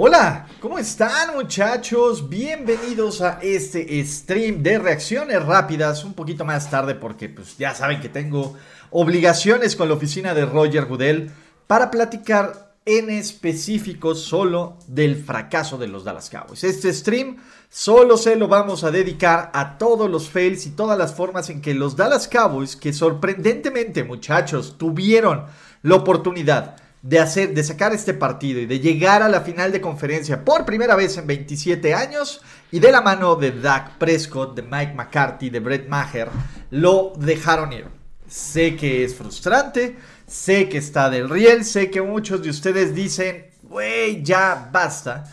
Hola, ¿cómo están muchachos? Bienvenidos a este stream de reacciones rápidas, un poquito más tarde porque pues ya saben que tengo obligaciones con la oficina de Roger Goodell para platicar en específico solo del fracaso de los Dallas Cowboys. Este stream solo se lo vamos a dedicar a todos los fails y todas las formas en que los Dallas Cowboys, que sorprendentemente muchachos tuvieron la oportunidad de, hacer, de sacar este partido y de llegar a la final de conferencia por primera vez en 27 años y de la mano de Dak Prescott, de Mike McCarthy, de Brett Maher, lo dejaron ir. Sé que es frustrante, sé que está del riel, sé que muchos de ustedes dicen, güey, ya basta.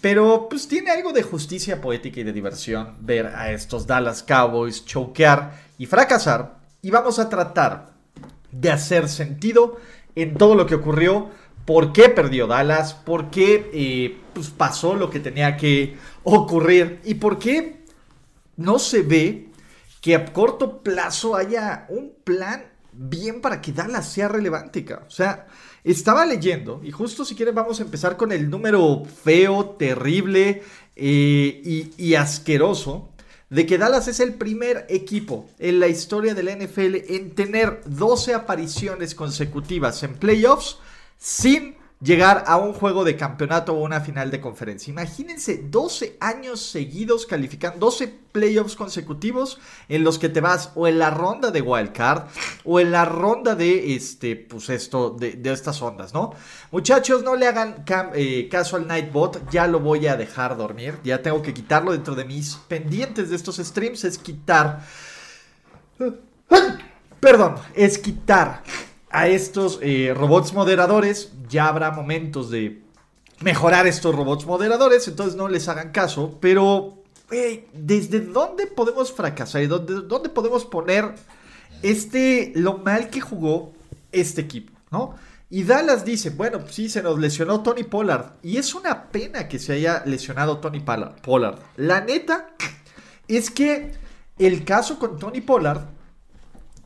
Pero pues tiene algo de justicia poética y de diversión ver a estos Dallas Cowboys choquear y fracasar. Y vamos a tratar de hacer sentido en todo lo que ocurrió, por qué perdió Dallas, por qué eh, pues, pasó lo que tenía que ocurrir y por qué no se ve que a corto plazo haya un plan bien para que Dallas sea relevante. O sea, estaba leyendo y justo si quieren vamos a empezar con el número feo, terrible eh, y asqueroso de que Dallas es el primer equipo en la historia de la NFL en tener 12 apariciones consecutivas en playoffs sin llegar a un juego de campeonato o una final de conferencia. Imagínense 12 años seguidos calificando, 12 playoffs consecutivos en los que te vas o en la ronda de wild card o en la ronda de este, pues esto, de, estas ondas, ¿no? Muchachos, no le hagan eh, caso al Nightbot, ya lo voy a dejar dormir, ya tengo que quitarlo dentro de mis pendientes de estos streams, es quitar... Perdón, es quitar a estos eh, robots moderadores. Ya habrá momentos de mejorar estos robots moderadores, entonces no les hagan caso. Pero, ¿desde dónde podemos fracasar? ¿Y dónde, dónde podemos poner este, lo mal que jugó este equipo? ¿No? Y Dallas dice, bueno, sí, se nos lesionó Tony Pollard. Y es una pena que se haya lesionado Tony Pollard. La neta es que el caso con Tony Pollard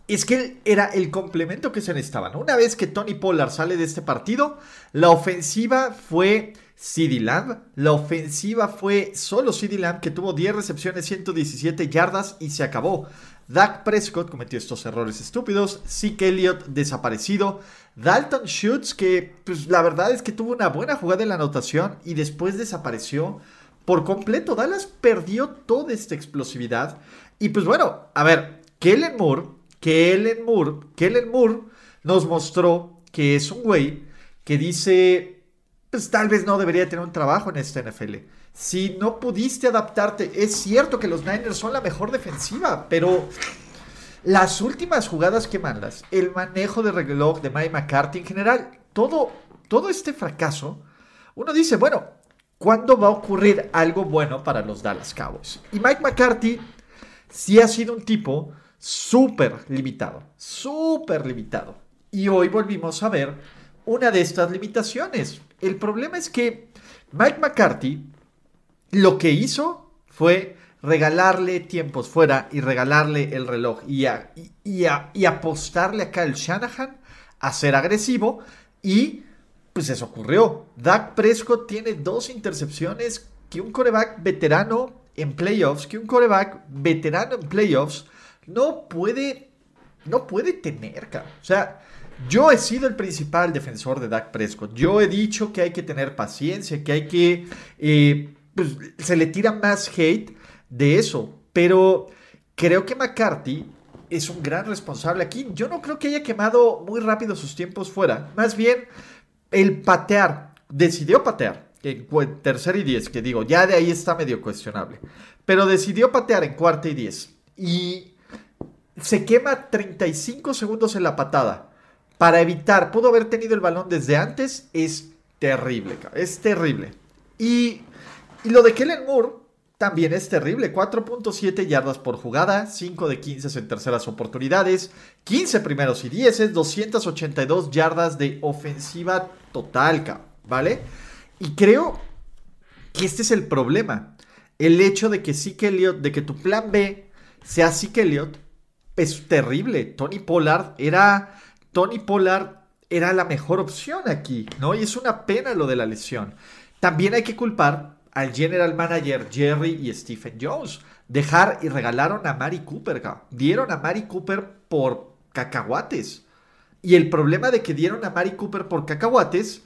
es que él era el complemento que se necesitaba. Una vez que Tony Pollard sale de este partido, la ofensiva fue CD Lamb. La ofensiva fue solo CD Lamb, que tuvo 10 recepciones, 117 yardas y se acabó. Dak Prescott cometió estos errores estúpidos. Zeke Elliott desaparecido. Dalton Schutz, que pues, la verdad es que tuvo una buena jugada en la anotación y después desapareció por completo. Dallas perdió toda esta explosividad. Y pues bueno, a ver, Kellen Moore Moore, Kellen Moore nos mostró que es un güey que dice, pues tal vez no debería tener un trabajo en esta NFL. Si no pudiste adaptarte, es cierto que los Niners son la mejor defensiva, pero las últimas jugadas que mandas, el manejo de reloj de Mike McCarthy en general, todo, todo este fracaso, uno dice, bueno, ¿cuándo va a ocurrir algo bueno para los Dallas Cowboys? Y Mike McCarthy sí ha sido un tipo súper limitado, súper limitado. Y hoy volvimos a ver una de estas limitaciones. El problema es que Mike McCarthy lo que hizo fue regalarle tiempos fuera y regalarle el reloj y, y, apostarle a Kyle Shanahan a ser agresivo y pues eso ocurrió. Dak Prescott tiene dos intercepciones que un coreback veterano en playoffs, que un coreback veterano en playoffs no puede, no puede tener, cabrón. O sea, yo he sido el principal defensor de Dak Prescott. Yo he dicho que hay que tener paciencia, que hay que, eh, pues, se le tira más hate de eso, pero creo que McCarthy es un gran responsable aquí. Yo no creo que haya quemado muy rápido sus tiempos fuera. Más bien, el patear, decidió patear en tercer y diez, que digo, ya de ahí está medio cuestionable. Pero decidió patear en cuarta y diez. Y se quema 35 segundos en la patada. Para evitar, pudo haber tenido el balón desde antes. Es terrible, es terrible. Y, y lo de Kellen Moore también es terrible. 4.7 yardas por jugada, 5 de 15 en terceras oportunidades, 15 primeros y 10, 282 yardas de ofensiva total, ¿vale? Y creo que este es el problema. El hecho de que Zeke Elliott, de que tu plan B sea Zeke Elliott, es terrible. Tony Pollard era. Tony Pollard era la mejor opción aquí, ¿no? Y es una pena lo de la lesión. También hay que culpar al general manager Jerry y Stephen Jones. Dejar y regalaron a Mari Cooper. Dieron a Mari Cooper por cacahuates. Y el problema de que dieron a Mari Cooper por cacahuates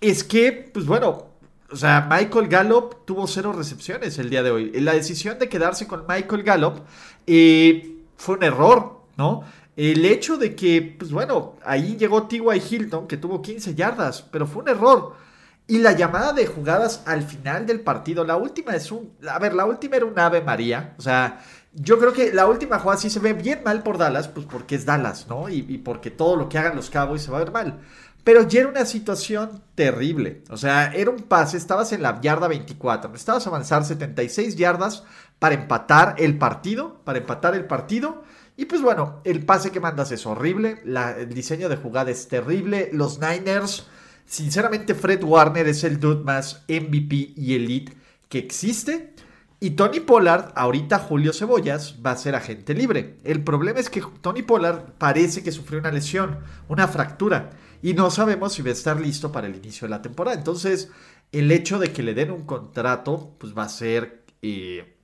es que, pues bueno, o sea, Michael Gallup tuvo cero recepciones el día de hoy. La decisión de quedarse con Michael Gallup eh, fue un error, ¿no? El hecho de que, pues bueno, ahí llegó T.Y. Hilton, que tuvo 15 yardas, pero fue un error. Y la llamada de jugadas al final del partido, la última es un. A ver, la última era un Ave María. O sea, yo creo que la última jugada sí se ve bien mal por Dallas, pues porque es Dallas, ¿no? Y, porque todo lo que hagan los Cowboys se va a ver mal. Pero ya era una situación terrible. O sea, era un pase, estabas en la yarda 24, estabas avanzar 76 yardas para empatar el partido, para empatar el partido. Y pues bueno, el pase que mandas es horrible, el diseño de jugada es terrible, los Niners, sinceramente Fred Warner es el dude más MVP y elite que existe. Y Tony Pollard, ahorita Julio Cebollas, va a ser agente libre. El problema es que Tony Pollard parece que sufrió una lesión, una fractura y no sabemos si va a estar listo para el inicio de la temporada. Entonces, el hecho de que le den un contrato, pues va a ser... Eh,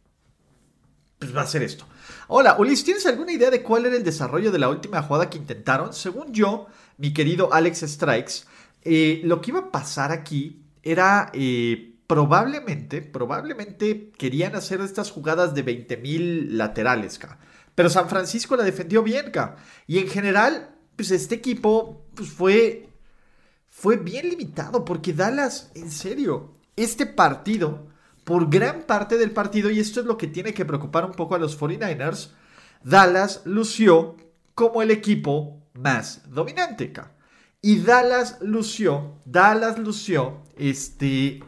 pues va a ser esto. Hola, Ulis, ¿tienes alguna idea de cuál era el desarrollo de la última jugada que intentaron? Según yo, mi querido Alex Strikes, eh, lo que iba a pasar aquí era eh, probablemente, probablemente querían hacer estas jugadas de 20.000 laterales, pero San Francisco la defendió bien, y en general pues este equipo pues fue, fue bien limitado porque Dallas, en serio, este partido, por gran parte del partido, y esto es lo que tiene que preocupar un poco a los 49ers, Dallas lució como el equipo más dominante. Y Dallas lució, Dallas lució, este,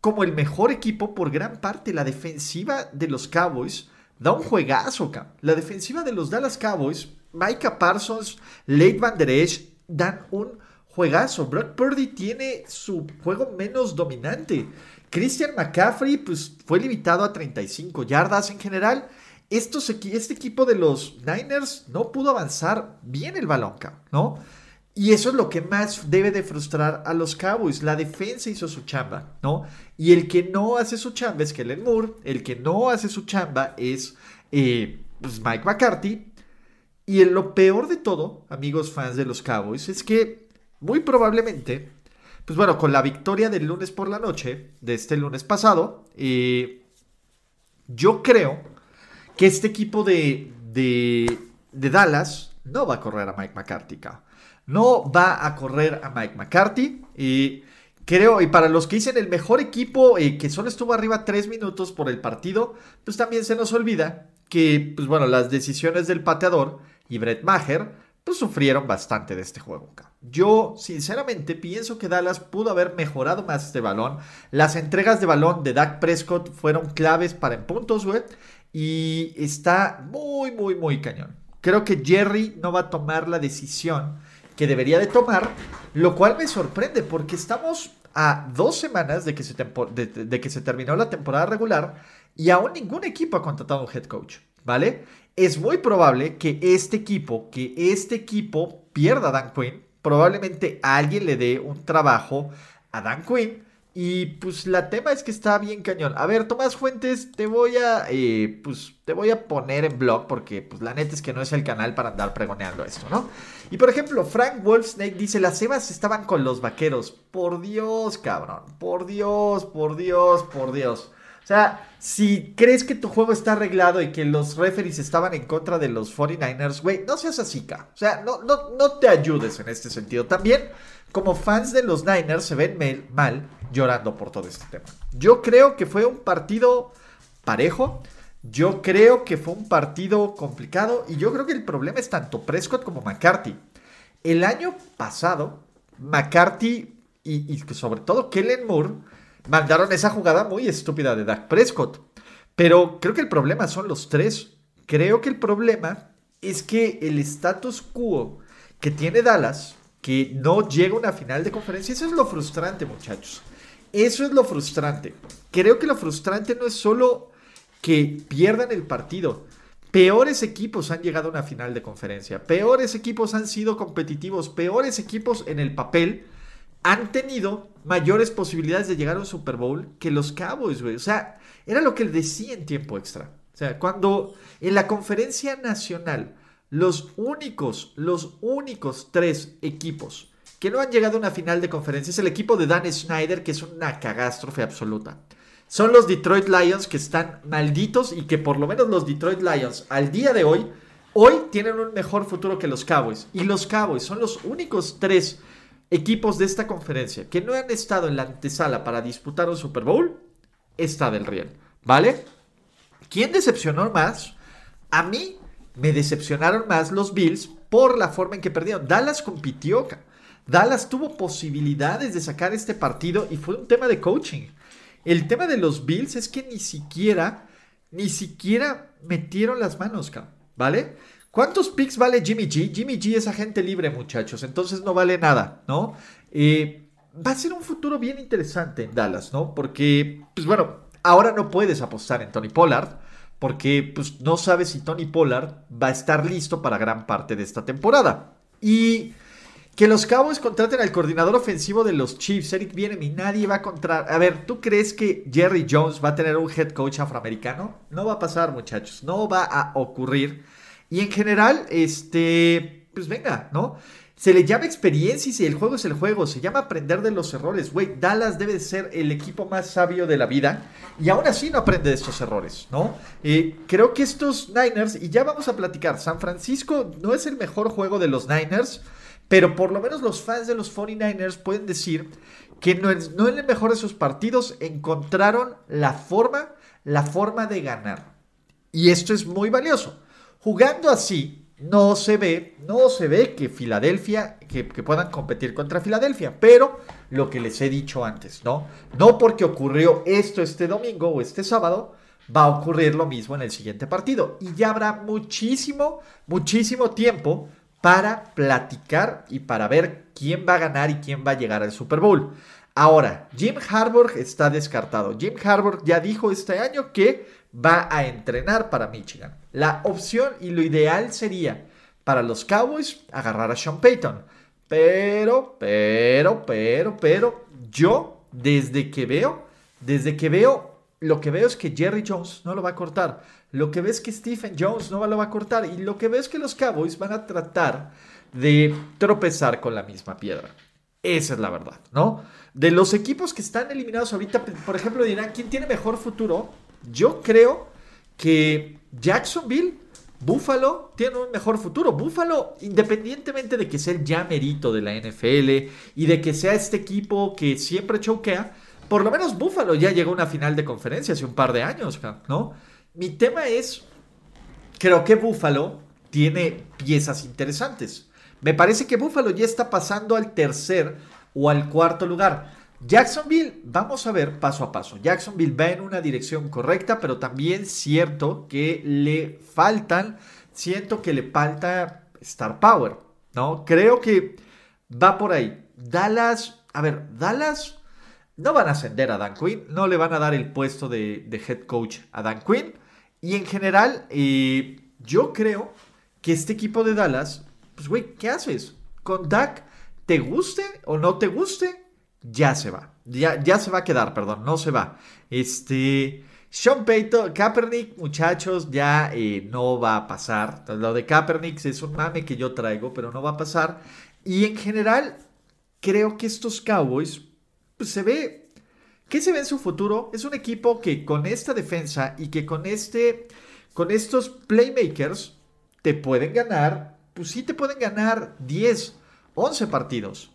como el mejor equipo por gran parte. La defensiva de los Cowboys da un juegazo, La defensiva de los Dallas Cowboys Micah Parsons, Late Van Der Esch dan un juegazo. Brock Purdy tiene su juego menos dominante. Christian McCaffrey pues, fue limitado a 35 yardas en general. Este equipo de los Niners no pudo avanzar bien el balón, ¿no? Y eso es lo que más debe de frustrar a los Cowboys. La defensa hizo su chamba, ¿no? Y el que no hace su chamba es Kellen Moore. El que no hace su chamba es eh, pues, Mike McCarthy. Y lo peor de todo, amigos fans de los Cowboys, es que muy probablemente, pues bueno, con la victoria del lunes por la noche, de este lunes pasado, yo creo que este equipo de, de, Dallas no va a correr a Mike McCarthy. No va a correr a Mike McCarthy. Y creo, y para los que dicen el mejor equipo eh, que solo estuvo arriba tres minutos por el partido, pues también se nos olvida que, pues bueno, las decisiones del pateador y Brett Maher, pues sufrieron bastante de este juego. Yo, sinceramente, pienso que Dallas pudo haber mejorado más este balón. Las entregas de balón de Dak Prescott fueron claves para en puntos, güey. Y está muy, muy, muy cañón. Creo que Jerry no va a tomar la decisión que debería de tomar, lo cual me sorprende porque estamos a dos semanas de que se, de que se terminó la temporada regular y aún ningún equipo ha contratado un head coach, ¿vale? es muy probable que este equipo, que este equipo pierda a Dan Quinn. Probablemente alguien le dé un trabajo a Dan Quinn Y pues la tema es que está bien cañón. A ver, Tomás Fuentes, te voy a, eh, pues, te voy a poner en blog porque pues la neta es que no es el canal para andar pregoneando esto, ¿no? Y por ejemplo, Frank Wolfsnake dice, las Evas estaban con los vaqueros. Por Dios, cabrón. Por Dios, por Dios, por Dios. O sea, si crees que tu juego está arreglado y que los referees estaban en contra de los 49ers, güey, no seas así, ca. O sea, no, no, no te ayudes en este sentido. También, como fans de los Niners, se ven mal llorando por todo este tema. Yo creo que fue un partido parejo. Yo creo que fue un partido complicado. Y yo creo que el problema es tanto Prescott como McCarthy. El año pasado, McCarthy y, sobre todo Kellen Moore mandaron esa jugada muy estúpida de Dak Prescott. Pero creo que el problema son los tres. Creo que el problema es que el status quo que tiene Dallas, que no llega a una final de conferencia, eso es lo frustrante, muchachos. Eso es lo frustrante. Creo que lo frustrante no es solo que pierdan el partido. Peores equipos han llegado a una final de conferencia. Peores equipos han sido competitivos. Peores equipos en el papel han tenido mayores posibilidades de llegar a un Super Bowl que los Cowboys, güey. O sea, era lo que decía en tiempo extra. O sea, cuando en la conferencia nacional los únicos, los únicos tres equipos que no han llegado a una final de conferencia es el equipo de Dan Snyder, que es una catástrofe absoluta. Son los Detroit Lions que están malditos y que por lo menos los Detroit Lions al día de hoy, hoy tienen un mejor futuro que los Cowboys. Y los Cowboys son los únicos tres equipos de esta conferencia que no han estado en la antesala para disputar un Super Bowl. Está del Riel, ¿vale? ¿Quién decepcionó más? A mí me decepcionaron más los Bills por la forma en que perdieron. Dallas compitió. Dallas tuvo posibilidades de sacar este partido y fue un tema de coaching. El tema de los Bills es que ni siquiera, ni siquiera metieron las manos, ¿vale? ¿Cuántos picks vale Jimmy G? Jimmy G es agente libre, muchachos, entonces no vale nada, ¿no? Eh, va a ser un futuro bien interesante en Dallas, ¿no? Porque, pues bueno, ahora no puedes apostar en Tony Pollard, porque pues no sabes si Tony Pollard va a estar listo para gran parte de esta temporada. Y que los Cowboys contraten al coordinador ofensivo de los Chiefs, Eric y nadie va a contratar. A ver, ¿tú crees que Jerry Jones va a tener un head coach afroamericano? No va a pasar, muchachos. No va a ocurrir. Y en general, este, pues venga, ¿no? Se le llama experiencia y si el juego es el juego, se llama aprender de los errores. Güey, Dallas debe ser el equipo más sabio de la vida y aún así no aprende de estos errores, ¿no? Eh, creo que estos Niners, y ya vamos a platicar, San Francisco no es el mejor juego de los Niners. Pero por lo menos los fans de los 49ers pueden decir que no, no en el mejor de sus partidos encontraron la forma, la forma de ganar. Y esto es muy valioso. Jugando así, no se ve, no se ve que Filadelfia, que, puedan competir contra Filadelfia, pero lo que les he dicho antes, ¿no? No porque ocurrió esto este domingo o este sábado, va a ocurrir lo mismo en el siguiente partido. Y ya habrá muchísimo, muchísimo tiempo para platicar y para ver quién va a ganar y quién va a llegar al Super Bowl. Ahora, Jim Harbaugh está descartado. Jim Harbaugh ya dijo este año que va a entrenar para Michigan. La opción y lo ideal sería para los Cowboys agarrar a Sean Payton. Pero, pero, pero, pero, yo desde que veo, desde que veo, lo que veo es que Jerry Jones no lo va a cortar. Lo que ves que Stephen Jones no lo va a cortar. Y lo que ves que los Cowboys van a tratar de tropezar con la misma piedra. Esa es la verdad, ¿no? De los equipos que están eliminados ahorita, por ejemplo, dirán, ¿quién tiene mejor futuro? Yo creo que Jacksonville, Buffalo, tienen un mejor futuro. Buffalo, independientemente de que sea el ya de la NFL y de que sea este equipo que siempre choquea, por lo menos Buffalo ya llegó a una final de conferencia hace un par de años, ¿no? Mi tema es, creo que Buffalo tiene piezas interesantes. Me parece que Buffalo ya está pasando al tercer o al cuarto lugar. Jacksonville, vamos a ver paso a paso. Jacksonville va en una dirección correcta, pero también cierto que le faltan, siento que le falta Star Power, ¿no? Creo que va por ahí. Dallas, a ver, Dallas no van a ascender a Dan Quinn, no le van a dar el puesto de, head coach a Dan Quinn. Y en general, eh, yo creo que este equipo de Dallas, pues güey, ¿qué haces? Con Dak, te guste o no te guste, ya se va. Ya, ya se va a quedar, perdón, no se va. Este. Sean Payton, Kaepernick, muchachos, ya eh, no va a pasar. Lo de Kaepernick es un mame que yo traigo, pero no va a pasar. Y en general, creo que estos Cowboys, pues se ve. ¿Qué se ve en su futuro? Es un equipo que con esta defensa y que con este. Con estos playmakers te pueden ganar. Pues sí, te pueden ganar 10, 11 partidos.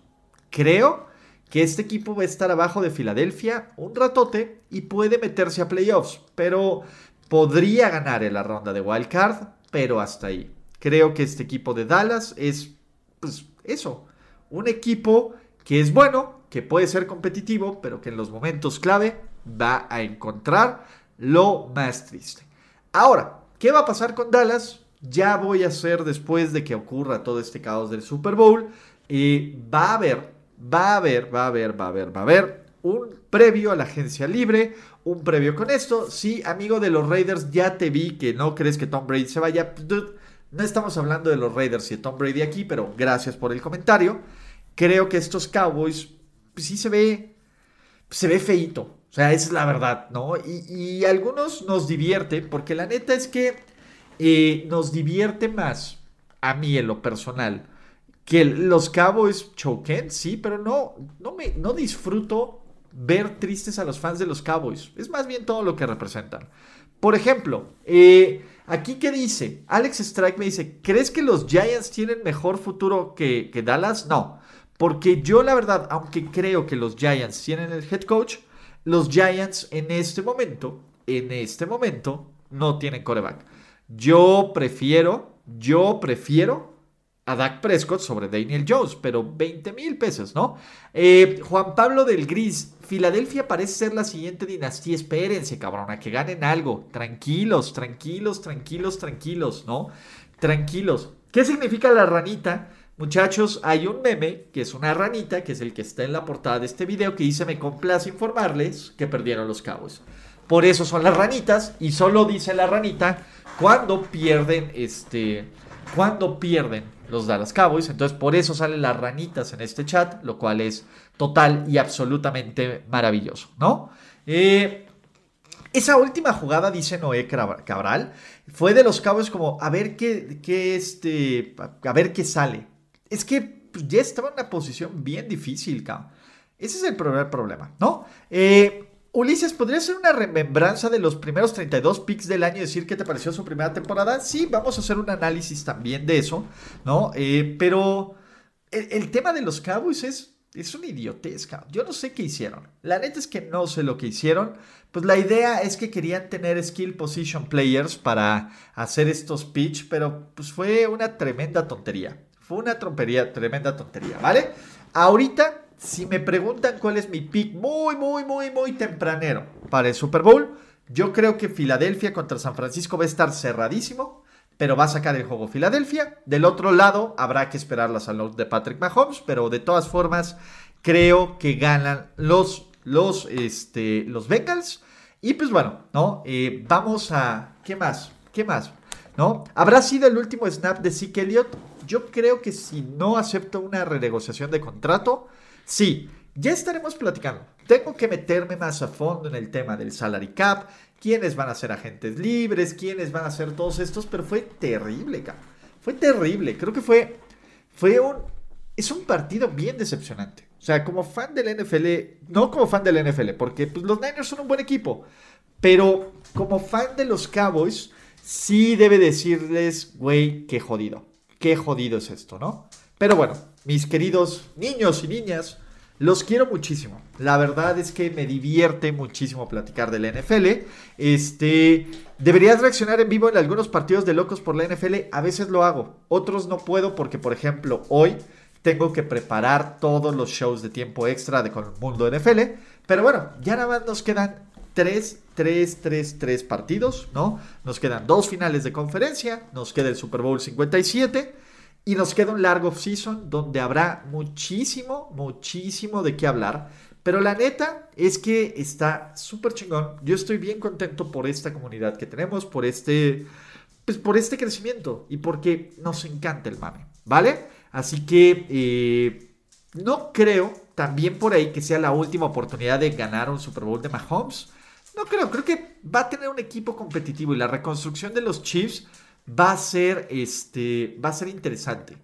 Creo que este equipo va a estar abajo de Filadelfia un ratote y puede meterse a playoffs, pero podría ganar en la ronda de wild card, pero hasta ahí. Creo que este equipo de Dallas es, pues, eso, un equipo que es bueno, que puede ser competitivo, pero que en los momentos clave va a encontrar lo más triste. Ahora, ¿qué va a pasar con Dallas? Ya voy a hacer después de que ocurra todo este caos del Super Bowl. y va a haber va a haber, va a haber, va a haber, va a haber un previo a la agencia libre, un previo con esto. Sí, amigo de los Raiders, ya te vi que no crees que Tom Brady se vaya. no estamos hablando de los Raiders y de Tom Brady aquí, pero gracias por el comentario. Creo que estos Cowboys, pues sí se ve, se ve feito. O sea, es la verdad, ¿no? Y, algunos nos divierte, porque la neta es que eh, nos divierte más, a mí en lo personal, que los Cowboys choquen, sí, pero no, no, me, no disfruto ver tristes a los fans de los Cowboys. Es más bien todo lo que representan. Por ejemplo, eh, aquí que dice, Alex Strike me dice, ¿crees que los Giants tienen mejor futuro que, que Dallas? No, porque yo la verdad, aunque creo que los Giants tienen el head coach, los Giants en este momento, en este momento, no tienen coreback. Yo prefiero, yo prefiero a Dak Prescott sobre Daniel Jones, pero 20 mil pesos, ¿no? Eh, Juan Pablo del Gris, Filadelfia parece ser la siguiente dinastía, espérense, cabrón, a que ganen algo, tranquilos, tranquilos, tranquilos, tranquilos, ¿no? Tranquilos. ¿Qué significa la ranita? Muchachos, hay un meme que es una ranita, que es el que está en la portada de este video, que dice, me complace informarles que perdieron los cabos. Por eso son las ranitas, y solo dice la ranita cuando pierden, este, cuando pierden los Dallas Cowboys. Entonces, por eso salen las ranitas en este chat, lo cual es total y absolutamente maravilloso, ¿no? Eh, esa última jugada, dice Noé Cabral, fue de los Cowboys como a ver qué, qué este, a ver qué sale. Es que pues, ya estaba en una posición bien difícil, cabrón. Ese es el primer problema, ¿no? Eh, Ulises, ¿podría ser una remembranza de los primeros 32 picks del año y decir qué te pareció su primera temporada? Sí, vamos a hacer un análisis también de eso, ¿no? Eh, pero el, tema de los Cowboys es, es una idiotez, cabrón. Yo no sé qué hicieron. La neta es que no sé lo que hicieron. Pues la idea es que querían tener skill position players para hacer estos pitch, pero pues fue una tremenda tontería. Fue una trompería, tremenda tontería, ¿vale? Ahorita si me preguntan cuál es mi pick muy, muy, muy, muy tempranero para el Super Bowl, yo creo que Filadelfia contra San Francisco va a estar cerradísimo, pero va a sacar el juego Filadelfia. Del otro lado, habrá que esperar la salud de Patrick Mahomes, pero de todas formas, creo que ganan los, los, este, los Bengals. Y pues bueno, ¿no? Eh, vamos a... ¿Qué más? ¿Qué más? ¿No? ¿Habrá sido el último snap de Zeke Elliott? Yo creo que si no acepto una renegociación de contrato, Sí, ya estaremos platicando. Tengo que meterme más a fondo en el tema del salary cap, quiénes van a ser agentes libres, quiénes van a ser todos estos, pero fue terrible, cabrón. Fue terrible. Creo que fue, fue un, es un partido bien decepcionante. O sea, como fan del NFL, no como fan del NFL, porque pues, los Niners son un buen equipo, pero como fan de los Cowboys, sí debe decirles, güey, qué jodido. Qué jodido es esto, ¿no? Pero bueno, mis queridos niños y niñas, los quiero muchísimo. La verdad es que me divierte muchísimo platicar del NFL. Este, deberías reaccionar en vivo en algunos partidos de locos por la NFL. A veces lo hago, otros no puedo porque, por ejemplo, hoy tengo que preparar todos los shows de tiempo extra de con el mundo NFL. Pero bueno, ya nada más nos quedan tres, tres, tres, tres partidos, ¿no? Nos quedan dos finales de conferencia, nos queda el Super Bowl 57 y nos queda un largo off-season donde habrá muchísimo, muchísimo de qué hablar. Pero la neta es que está súper chingón. Yo estoy bien contento por esta comunidad que tenemos, por este, pues por este crecimiento y porque nos encanta el mame, ¿vale? Así que eh, no creo también por ahí que sea la última oportunidad de ganar un Super Bowl de Mahomes. No creo, creo que va a tener un equipo competitivo y la reconstrucción de los Chiefs va a ser, este, va a ser interesante.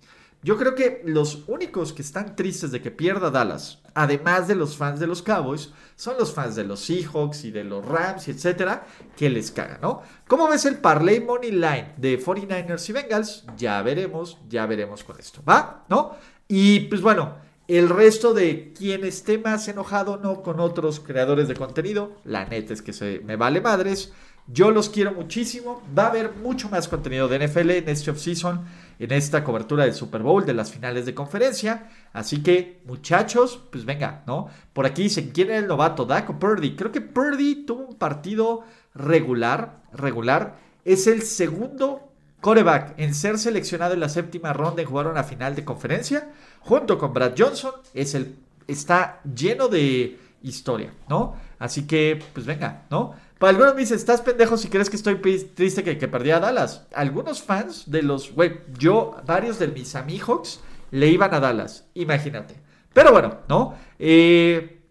Yo creo que los únicos que están tristes de que pierda Dallas, además de los fans de los Cowboys, son los fans de los Seahawks y de los Rams y etcétera, que les caga, ¿no? ¿Cómo ves el parlay money line de 49ers y Bengals? Ya veremos, ya veremos con esto, ¿va? ¿No? Y pues bueno, el resto de quien esté más enojado no con otros creadores de contenido, la neta es que se me vale madres. Yo los quiero muchísimo. Va a haber mucho más contenido de NFL en este offseason, en esta cobertura del Super Bowl, de las finales de conferencia. Así que, muchachos, pues venga, ¿no? Por aquí dicen, ¿quién es el novato? Dak o Purdy. Creo que Purdy tuvo un partido regular, regular. Es el segundo coreback en ser seleccionado en la séptima ronda en jugar una final de conferencia. Junto con Brad Johnson, es el, está lleno de historia, ¿no? Así que, pues venga, ¿no? Para algunos me dicen, estás pendejo si crees que estoy triste que, que perdí a Dallas. Algunos fans de los, güey, yo, varios de mis amigos le iban a Dallas, imagínate. Pero bueno, ¿no? Eh,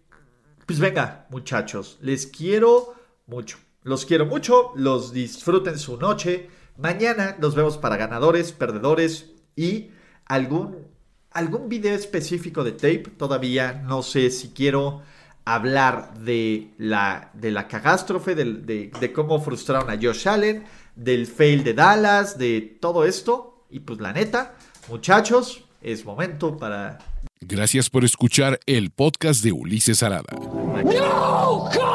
pues venga, muchachos, les quiero mucho. Los quiero mucho, los disfruten su noche. Mañana nos vemos para ganadores, perdedores y algún, algún video específico de tape. Todavía no sé si quiero hablar de la, de la catástrofe, de, de, cómo frustraron a Josh Allen, del fail de Dallas, de todo esto. Y pues la neta, muchachos, es momento para... Gracias por escuchar el podcast de Ulises Arada. No, God!